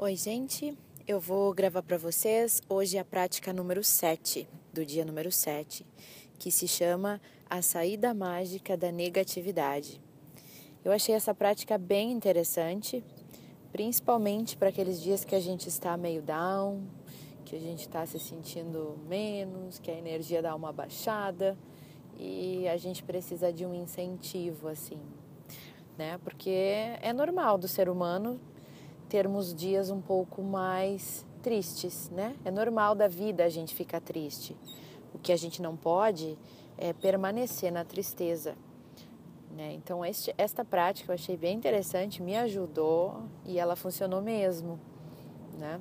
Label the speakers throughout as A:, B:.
A: Oi, gente. Eu vou gravar para vocês hoje a prática número 7, do dia número 7, que se chama A Saída Mágica da Negatividade. Eu achei essa prática bem interessante, principalmente para aqueles dias que a gente está meio down, que a gente está se sentindo menos, que a energia dá uma baixada e a gente precisa de um incentivo assim, né? Porque é normal do ser humano termos dias um pouco mais tristes, né? É normal da vida a gente ficar triste. O que a gente não pode é permanecer na tristeza. Né? Então, este, esta prática eu achei bem interessante, me ajudou e ela funcionou mesmo. Né?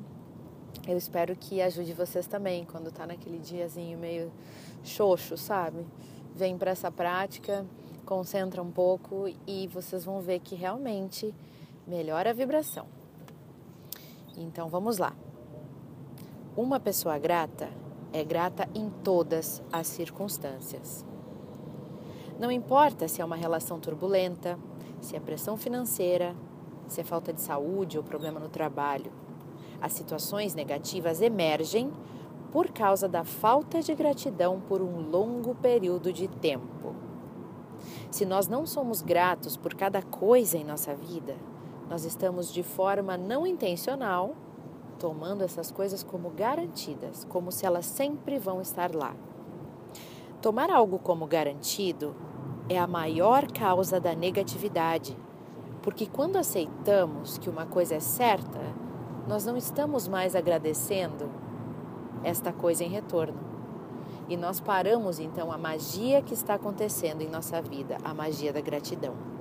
A: Eu espero que ajude vocês também, quando tá naquele diazinho meio xoxo, sabe? Vem para essa prática, concentra um pouco e vocês vão ver que realmente melhora a vibração. Então vamos lá. Uma pessoa grata é grata em todas as circunstâncias. Não importa se é uma relação turbulenta, se é pressão financeira, se é falta de saúde ou problema no trabalho. As situações negativas emergem por causa da falta de gratidão por um longo período de tempo. Se nós não somos gratos por cada coisa em nossa vida, nós estamos de forma não intencional tomando essas coisas como garantidas, como se elas sempre vão estar lá. Tomar algo como garantido é a maior causa da negatividade, porque quando aceitamos que uma coisa é certa, nós não estamos mais agradecendo esta coisa em retorno. E nós paramos então a magia que está acontecendo em nossa vida, a magia da gratidão.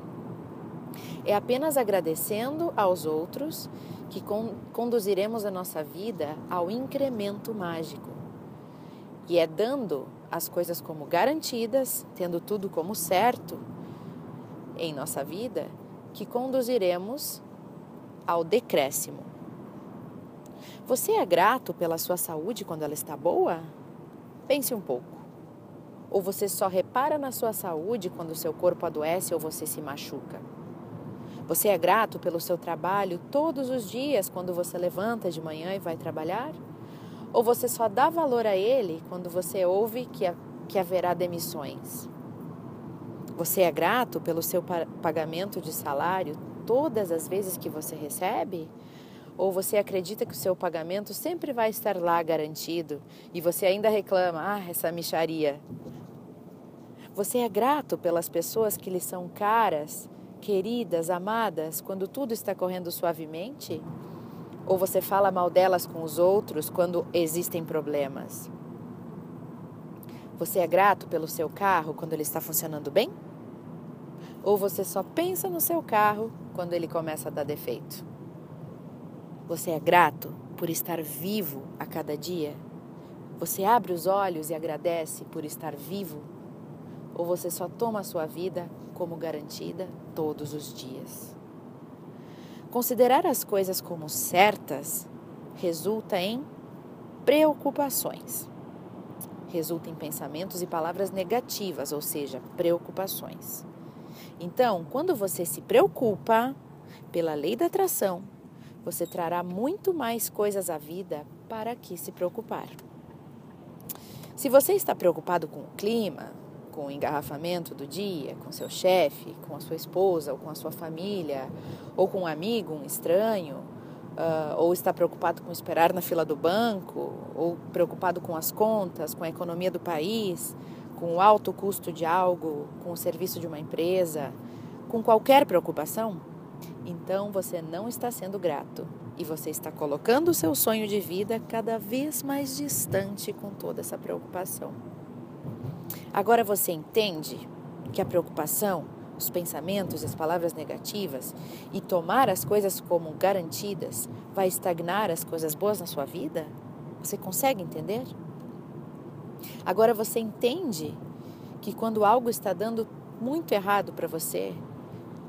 A: É apenas agradecendo aos outros que conduziremos a nossa vida ao incremento mágico. E é dando as coisas como garantidas, tendo tudo como certo em nossa vida, que conduziremos ao decréscimo. Você é grato pela sua saúde quando ela está boa? Pense um pouco. Ou você só repara na sua saúde quando seu corpo adoece ou você se machuca? Você é grato pelo seu trabalho todos os dias quando você levanta de manhã e vai trabalhar? Ou você só dá valor a ele quando você ouve que, que haverá demissões? Você é grato pelo seu pagamento de salário todas as vezes que você recebe? Ou você acredita que o seu pagamento sempre vai estar lá garantido e você ainda reclama, ah, essa micharia? Você é grato pelas pessoas que lhe são caras queridas, amadas, quando tudo está correndo suavemente? Ou você fala mal delas com os outros quando existem problemas? Você é grato pelo seu carro quando ele está funcionando bem? Ou você só pensa no seu carro quando ele começa a dar defeito? Você é grato por estar vivo a cada dia? Você abre os olhos e agradece por estar vivo? Ou você só toma a sua vida como garantida todos os dias? Considerar as coisas como certas resulta em preocupações. Resulta em pensamentos e palavras negativas, ou seja, preocupações. Então, quando você se preocupa pela lei da atração, você trará muito mais coisas à vida para que se preocupar. Se você está preocupado com o clima, com o engarrafamento do dia, com seu chefe, com a sua esposa, ou com a sua família, ou com um amigo, um estranho, uh, ou está preocupado com esperar na fila do banco, ou preocupado com as contas, com a economia do país, com o alto custo de algo, com o serviço de uma empresa, com qualquer preocupação, então você não está sendo grato e você está colocando o seu sonho de vida cada vez mais distante com toda essa preocupação. Agora você entende que a preocupação, os pensamentos as palavras negativas e tomar as coisas como garantidas vai estagnar as coisas boas na sua vida? Você consegue entender? Agora você entende que quando algo está dando muito errado para você,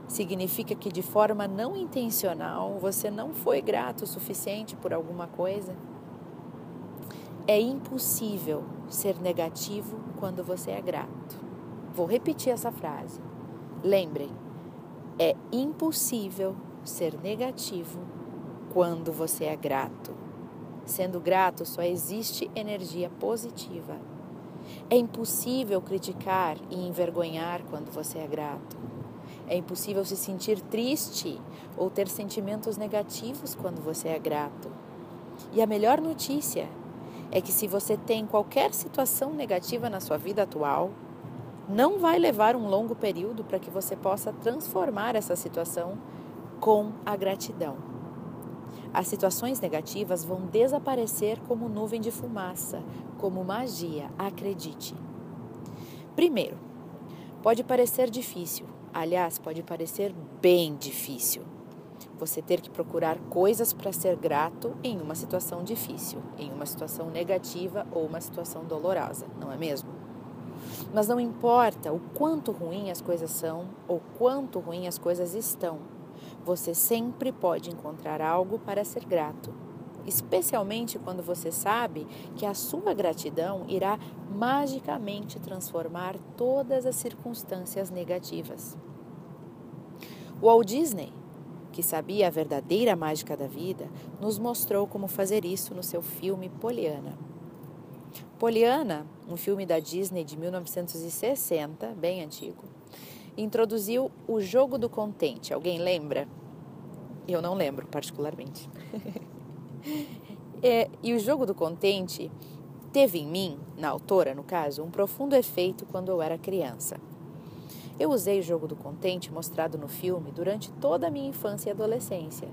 A: significa que de forma não intencional você não foi grato o suficiente por alguma coisa? É impossível ser negativo quando você é grato. Vou repetir essa frase. Lembrem, é impossível ser negativo quando você é grato. Sendo grato, só existe energia positiva. É impossível criticar e envergonhar quando você é grato. É impossível se sentir triste ou ter sentimentos negativos quando você é grato. E a melhor notícia é que se você tem qualquer situação negativa na sua vida atual, não vai levar um longo período para que você possa transformar essa situação com a gratidão. As situações negativas vão desaparecer como nuvem de fumaça, como magia, acredite. Primeiro, pode parecer difícil, aliás, pode parecer bem difícil. Você ter que procurar coisas para ser grato em uma situação difícil, em uma situação negativa ou uma situação dolorosa, não é mesmo? Mas não importa o quanto ruim as coisas são ou quanto ruim as coisas estão, você sempre pode encontrar algo para ser grato, especialmente quando você sabe que a sua gratidão irá magicamente transformar todas as circunstâncias negativas. Walt Disney, que sabia a verdadeira mágica da vida, nos mostrou como fazer isso no seu filme Poliana. Poliana, um filme da Disney de 1960, bem antigo, introduziu o jogo do contente. Alguém lembra? Eu não lembro particularmente. é, e o jogo do contente teve em mim, na autora no caso, um profundo efeito quando eu era criança. Eu usei o jogo do contente mostrado no filme durante toda a minha infância e adolescência.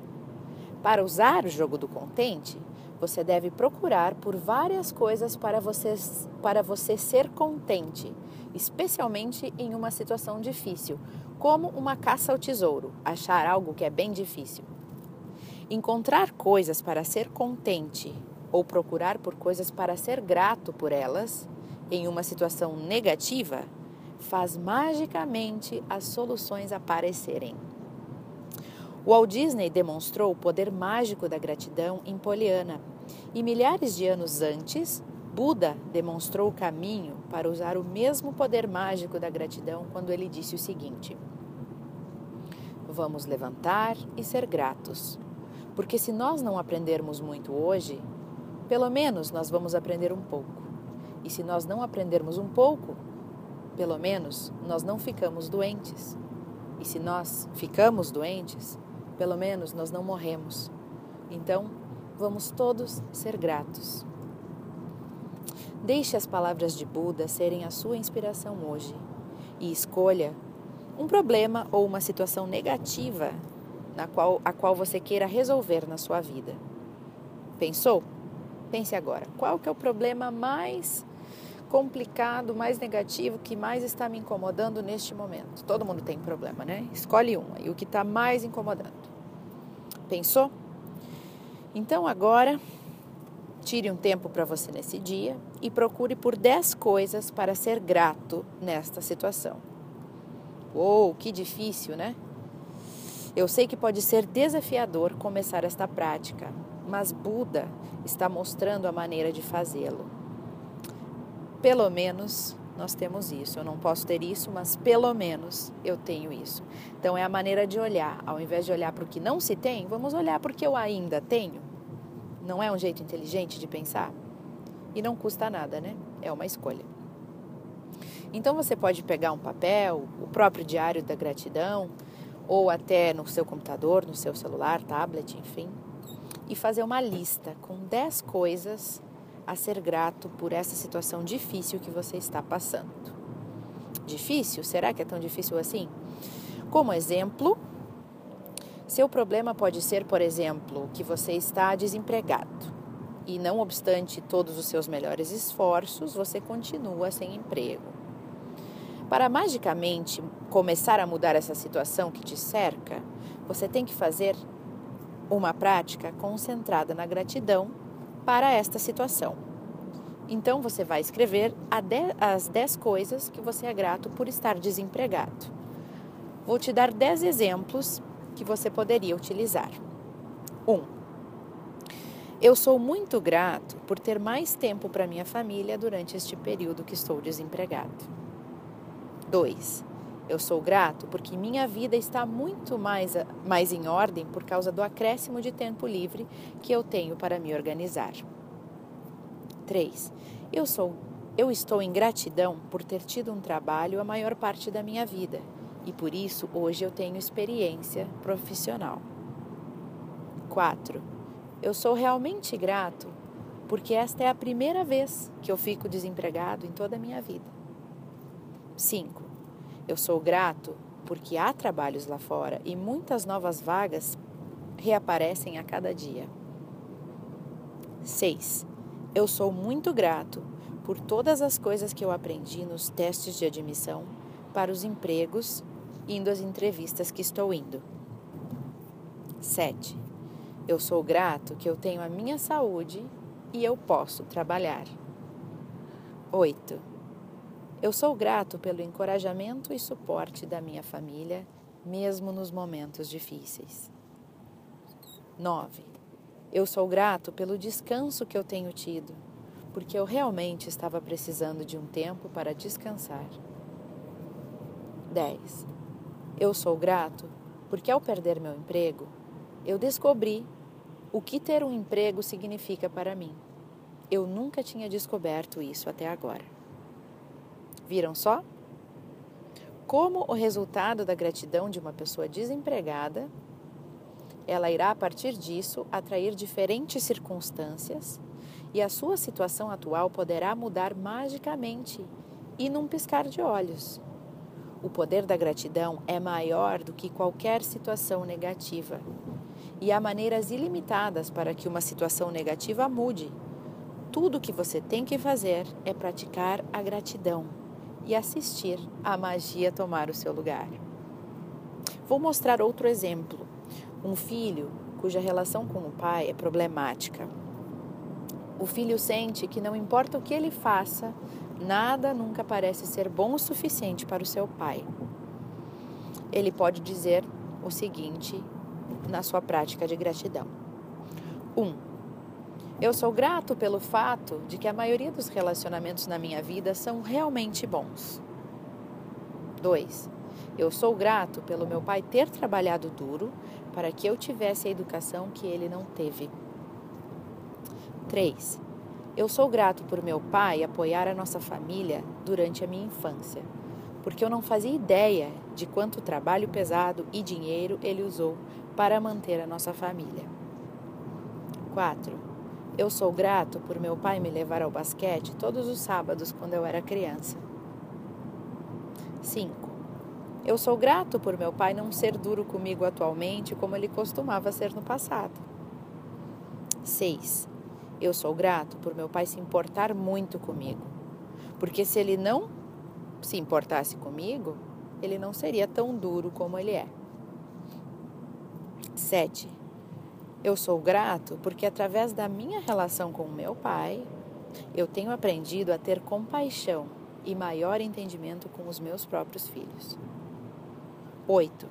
A: Para usar o jogo do contente, você deve procurar por várias coisas para você, para você ser contente, especialmente em uma situação difícil, como uma caça ao tesouro, achar algo que é bem difícil. Encontrar coisas para ser contente ou procurar por coisas para ser grato por elas em uma situação negativa faz magicamente as soluções aparecerem. Walt Disney demonstrou o poder mágico da gratidão em Poliana, e milhares de anos antes, Buda demonstrou o caminho para usar o mesmo poder mágico da gratidão quando ele disse o seguinte: Vamos levantar e ser gratos, porque se nós não aprendermos muito hoje, pelo menos nós vamos aprender um pouco. E se nós não aprendermos um pouco, pelo menos nós não ficamos doentes. E se nós ficamos doentes, pelo menos nós não morremos. Então, vamos todos ser gratos. Deixe as palavras de Buda serem a sua inspiração hoje e escolha um problema ou uma situação negativa na qual, a qual você queira resolver na sua vida. Pensou? Pense agora, qual que é o problema mais complicado, mais negativo, que mais está me incomodando neste momento. Todo mundo tem problema, né? Escolhe um aí, o que está mais incomodando. Pensou? Então agora, tire um tempo para você nesse dia e procure por 10 coisas para ser grato nesta situação. Uou, que difícil, né? Eu sei que pode ser desafiador começar esta prática, mas Buda está mostrando a maneira de fazê-lo pelo menos nós temos isso. Eu não posso ter isso, mas pelo menos eu tenho isso. Então é a maneira de olhar. Ao invés de olhar para o que não se tem, vamos olhar para o que eu ainda tenho. Não é um jeito inteligente de pensar? E não custa nada, né? É uma escolha. Então você pode pegar um papel, o próprio diário da gratidão, ou até no seu computador, no seu celular, tablet, enfim, e fazer uma lista com 10 coisas a ser grato por essa situação difícil que você está passando. Difícil? Será que é tão difícil assim? Como exemplo, seu problema pode ser, por exemplo, que você está desempregado e, não obstante todos os seus melhores esforços, você continua sem emprego. Para magicamente começar a mudar essa situação que te cerca, você tem que fazer uma prática concentrada na gratidão para esta situação. Então você vai escrever as 10 coisas que você é grato por estar desempregado. Vou te dar 10 exemplos que você poderia utilizar. 1. Um, eu sou muito grato por ter mais tempo para minha família durante este período que estou desempregado. 2. Eu sou grato porque minha vida está muito mais, mais em ordem por causa do acréscimo de tempo livre que eu tenho para me organizar. 3. Eu sou eu estou em gratidão por ter tido um trabalho a maior parte da minha vida e por isso hoje eu tenho experiência profissional. 4. Eu sou realmente grato porque esta é a primeira vez que eu fico desempregado em toda a minha vida. 5. Eu sou grato porque há trabalhos lá fora e muitas novas vagas reaparecem a cada dia. 6. Eu sou muito grato por todas as coisas que eu aprendi nos testes de admissão para os empregos, indo às entrevistas que estou indo. 7. Eu sou grato que eu tenho a minha saúde e eu posso trabalhar. 8. Eu sou grato pelo encorajamento e suporte da minha família, mesmo nos momentos difíceis. 9. Eu sou grato pelo descanso que eu tenho tido porque eu realmente estava precisando de um tempo para descansar. 10. Eu sou grato porque ao perder meu emprego, eu descobri o que ter um emprego significa para mim. Eu nunca tinha descoberto isso até agora. Viram só? Como o resultado da gratidão de uma pessoa desempregada, ela irá a partir disso atrair diferentes circunstâncias e a sua situação atual poderá mudar magicamente e num piscar de olhos. O poder da gratidão é maior do que qualquer situação negativa. E há maneiras ilimitadas para que uma situação negativa mude. Tudo o que você tem que fazer é praticar a gratidão e assistir a magia tomar o seu lugar. Vou mostrar outro exemplo. Um filho cuja relação com o pai é problemática o filho sente que não importa o que ele faça, nada nunca parece ser bom o suficiente para o seu pai. Ele pode dizer o seguinte na sua prática de gratidão: 1. Um, eu sou grato pelo fato de que a maioria dos relacionamentos na minha vida são realmente bons. 2. Eu sou grato pelo meu pai ter trabalhado duro para que eu tivesse a educação que ele não teve. 3. Eu sou grato por meu pai apoiar a nossa família durante a minha infância, porque eu não fazia ideia de quanto trabalho pesado e dinheiro ele usou para manter a nossa família. 4. Eu sou grato por meu pai me levar ao basquete todos os sábados quando eu era criança. 5. Eu sou grato por meu pai não ser duro comigo atualmente como ele costumava ser no passado. 6. Eu sou grato por meu pai se importar muito comigo. Porque se ele não se importasse comigo, ele não seria tão duro como ele é. 7. Eu sou grato porque, através da minha relação com meu pai, eu tenho aprendido a ter compaixão e maior entendimento com os meus próprios filhos. 8.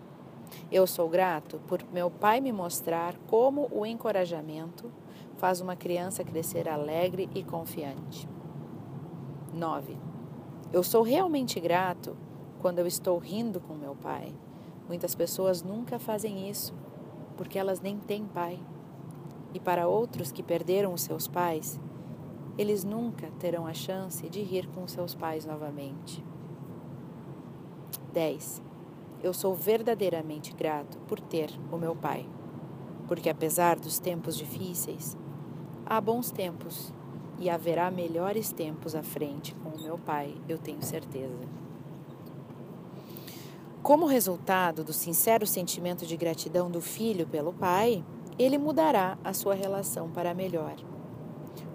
A: Eu sou grato por meu pai me mostrar como o encorajamento faz uma criança crescer alegre e confiante. 9. Eu sou realmente grato quando eu estou rindo com meu pai. Muitas pessoas nunca fazem isso porque elas nem têm pai. E para outros que perderam os seus pais, eles nunca terão a chance de rir com seus pais novamente. 10. Eu sou verdadeiramente grato por ter o meu pai, porque apesar dos tempos difíceis, Há bons tempos e haverá melhores tempos à frente com o meu Pai, eu tenho certeza. Como resultado do sincero sentimento de gratidão do filho pelo pai, ele mudará a sua relação para melhor.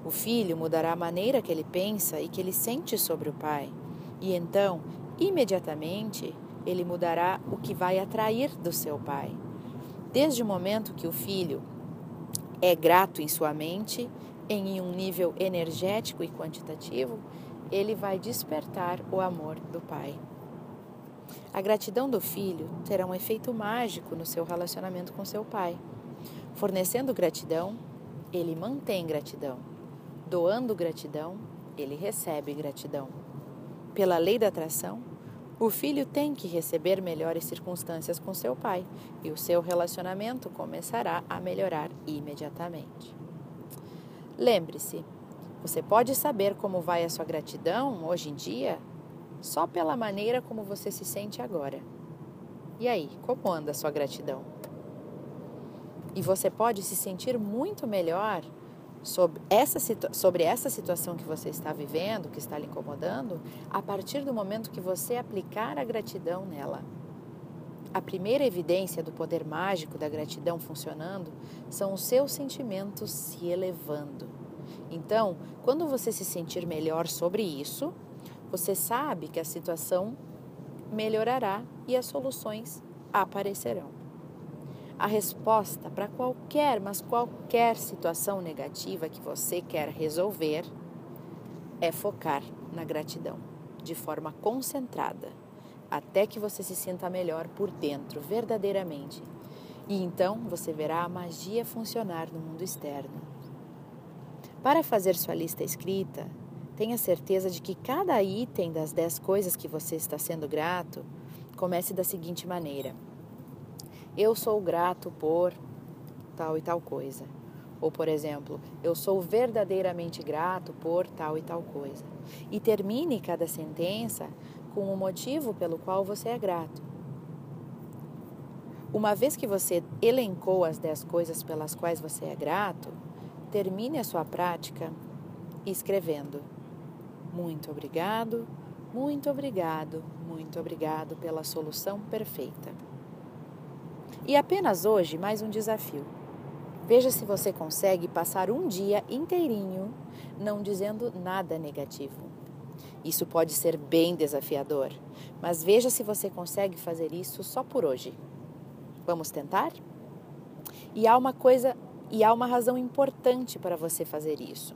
A: O filho mudará a maneira que ele pensa e que ele sente sobre o pai, e então, imediatamente, ele mudará o que vai atrair do seu pai. Desde o momento que o filho é grato em sua mente, em um nível energético e quantitativo, ele vai despertar o amor do pai. A gratidão do filho terá um efeito mágico no seu relacionamento com seu pai. Fornecendo gratidão, ele mantém gratidão. Doando gratidão, ele recebe gratidão. Pela lei da atração, O filho tem que receber melhores circunstâncias com seu pai e o seu relacionamento começará a melhorar imediatamente. Lembre-se, você pode saber como vai a sua gratidão hoje em dia só pela maneira como você se sente agora. E aí, como anda a sua gratidão? E você pode se sentir muito melhor sobre essa, sobre essa situação que você está vivendo, que está lhe incomodando, a partir do momento que você aplicar a gratidão nela. A primeira evidência do poder mágico da gratidão funcionando são os seus sentimentos se elevando. Então, quando você se sentir melhor sobre isso, você sabe que a situação melhorará e as soluções aparecerão. A resposta para qualquer, mas qualquer situação negativa que você quer resolver é focar na gratidão, de forma concentrada, até que você se sinta melhor por dentro, verdadeiramente. E então você verá a magia funcionar no mundo externo. Para fazer sua lista escrita, tenha certeza de que cada item das 10 coisas que você está sendo grato comece da seguinte maneira eu sou grato por tal e tal coisa. Ou, por exemplo, eu sou verdadeiramente grato por tal e tal coisa. E termine cada sentença com o motivo pelo qual você é grato. Uma vez que você elencou as dez coisas pelas quais você é grato, termine a sua prática escrevendo: Muito obrigado, muito obrigado, muito obrigado pela solução perfeita. E apenas hoje, mais um desafio. Veja se você consegue passar um dia inteirinho não dizendo nada negativo. Isso pode ser bem desafiador, mas veja se você consegue fazer isso só por hoje. Vamos tentar? E há uma coisa, e há uma razão importante para você fazer isso,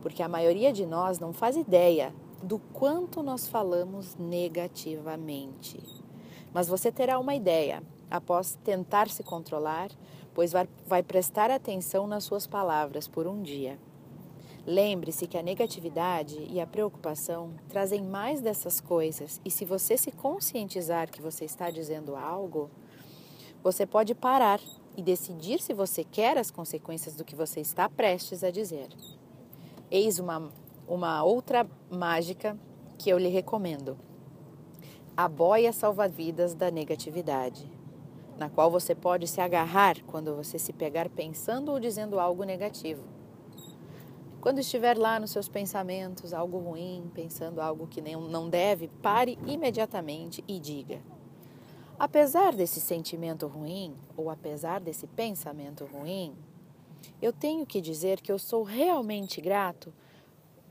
A: porque a maioria de nós não faz ideia do quanto nós falamos negativamente. Mas você terá uma ideia após tentar se controlar, pois vai, prestar atenção nas suas palavras por um dia. Lembre-se que a negatividade e a preocupação trazem mais dessas coisas, e se você se conscientizar que você está dizendo algo, você pode parar e decidir se você quer as consequências do que você está prestes a dizer. Eis uma, uma outra mágica que eu lhe recomendo: a boia salva-vidas da negatividade na qual você pode se agarrar quando você se pegar pensando ou dizendo algo negativo. Quando estiver lá nos seus pensamentos algo ruim, pensando algo que não deve, pare imediatamente e diga: Apesar desse sentimento ruim, ou apesar desse pensamento ruim, eu tenho que dizer que eu sou realmente grato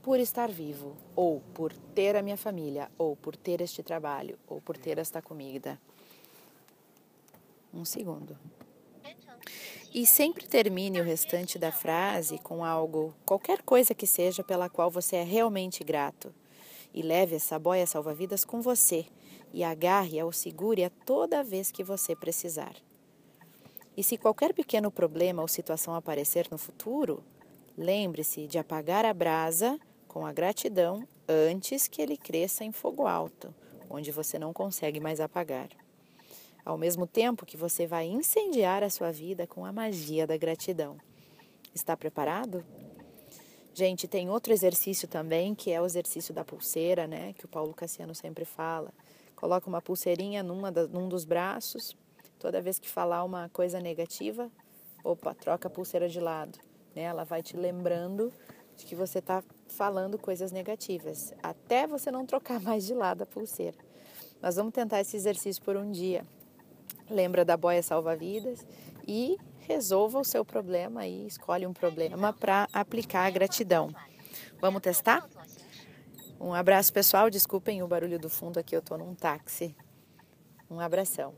A: por estar vivo, ou por ter a minha família, ou por ter este trabalho, ou por ter esta comida. Um segundo. E sempre termine o restante da frase com algo, qualquer coisa que seja pela qual você é realmente grato. E leve essa boia salva-vidas com você e agarre-a ou segure-a toda vez que você precisar. E se qualquer pequeno problema ou situação aparecer no futuro, lembre-se de apagar a brasa com a gratidão antes que ele cresça em fogo alto, onde você não consegue mais apagar ao mesmo tempo que você vai incendiar a sua vida com a magia da gratidão. Está preparado? Gente, tem outro exercício também, que é o exercício da pulseira, né? Que o Paulo Cassiano sempre fala. Coloca uma pulseirinha numa num dos braços. Toda vez que falar uma coisa negativa, opa, troca a pulseira de lado. Né? Ela vai te lembrando de que você está falando coisas negativas, até você não trocar mais de lado a pulseira. Nós vamos tentar esse exercício por um dia lembra da boia salva-vidas e resolva o seu problema e escolhe um problema para aplicar a gratidão. Vamos testar? Um abraço, pessoal. Desculpem o barulho do fundo aqui, eu estou num táxi. Um abração.